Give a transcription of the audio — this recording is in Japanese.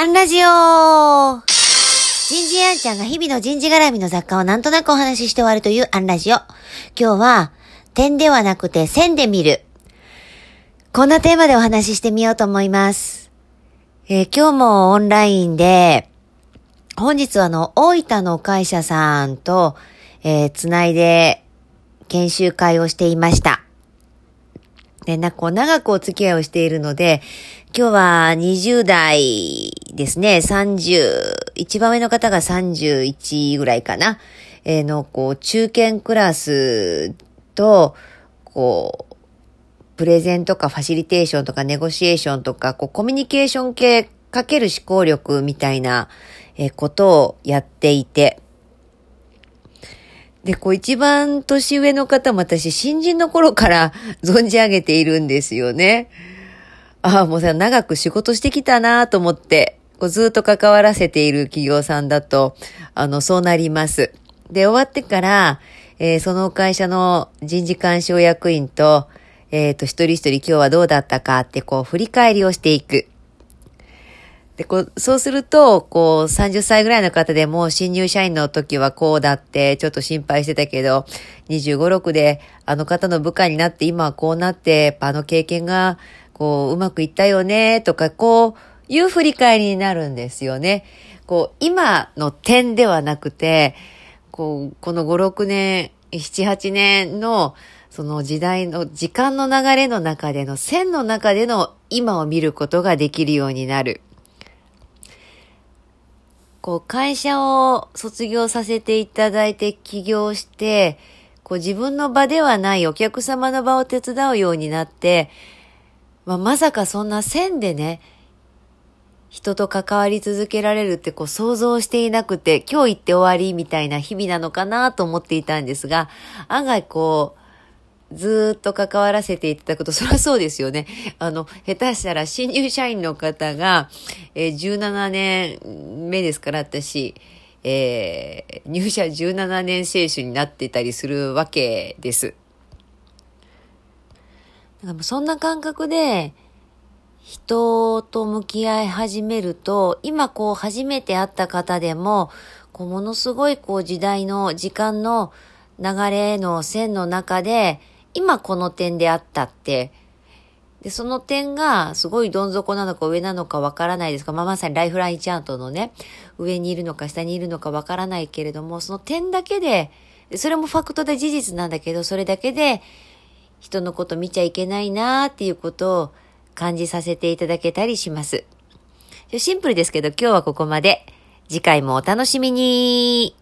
アンラジオ人事アンちゃんが日々の人事絡みの雑貨をなんとなくお話しして終わるというアンラジオ。今日は、点ではなくて線で見る。こんなテーマでお話ししてみようと思います。えー今日もオンラインで、本日はあの、大分の会社さんと、えーつないで研修会をしていました。で、なんか、こう、長くお付き合いをしているので、今日は20代ですね、30、一番上の方が31ぐらいかな、えーの、こう、中堅クラスと、こう、プレゼンとかファシリテーションとかネゴシエーションとか、こう、コミュニケーション系かける思考力みたいな、えことをやっていて、で、こう一番年上の方も私、新人の頃から 存じ上げているんですよね。ああ、もうさ、長く仕事してきたなと思って、こうずっと関わらせている企業さんだと、あの、そうなります。で、終わってから、えーその会社の人事干渉役員と、えっ、と、一人一人今日はどうだったかって、こう、振り返りをしていく。で、こう、そうすると、こう、30歳ぐらいの方でも、新入社員の時はこうだって、ちょっと心配してたけど、25、6で、あの方の部下になって、今はこうなって、あの経験が、こう、うまくいったよね、とか、こう、いう振り返りになるんですよね。こう、今の点ではなくて、こう、この5、6年、7、8年の、その時代の、時間の流れの中での、線の中での今を見ることができるようになる。こう、会社を卒業させていただいて起業して、こう自分の場ではないお客様の場を手伝うようになって、まあ、まさかそんな線でね、人と関わり続けられるってこう想像していなくて、今日行って終わりみたいな日々なのかなと思っていたんですが、案外こう、ずっと関わらせていただくと、そりゃそうですよね。あの、下手したら新入社員の方が、えー17年目ですから、私、えー入社17年選手になってたりするわけです。だかそんな感覚で、人と向き合い始めると、今こう初めて会った方でも、こうものすごいこう時代の、時間の流れの線の中で、今この点であったって、で、その点がすごいどん底なのか上なのかわからないですが、まあ、まさにライフラインチャートのね、上にいるのか下にいるのかわからないけれども、その点だけで、でそれもファクトで事実なんだけど、それだけで人のこと見ちゃいけないなーっていうことを感じさせていただけたりします。シンプルですけど今日はここまで。次回もお楽しみに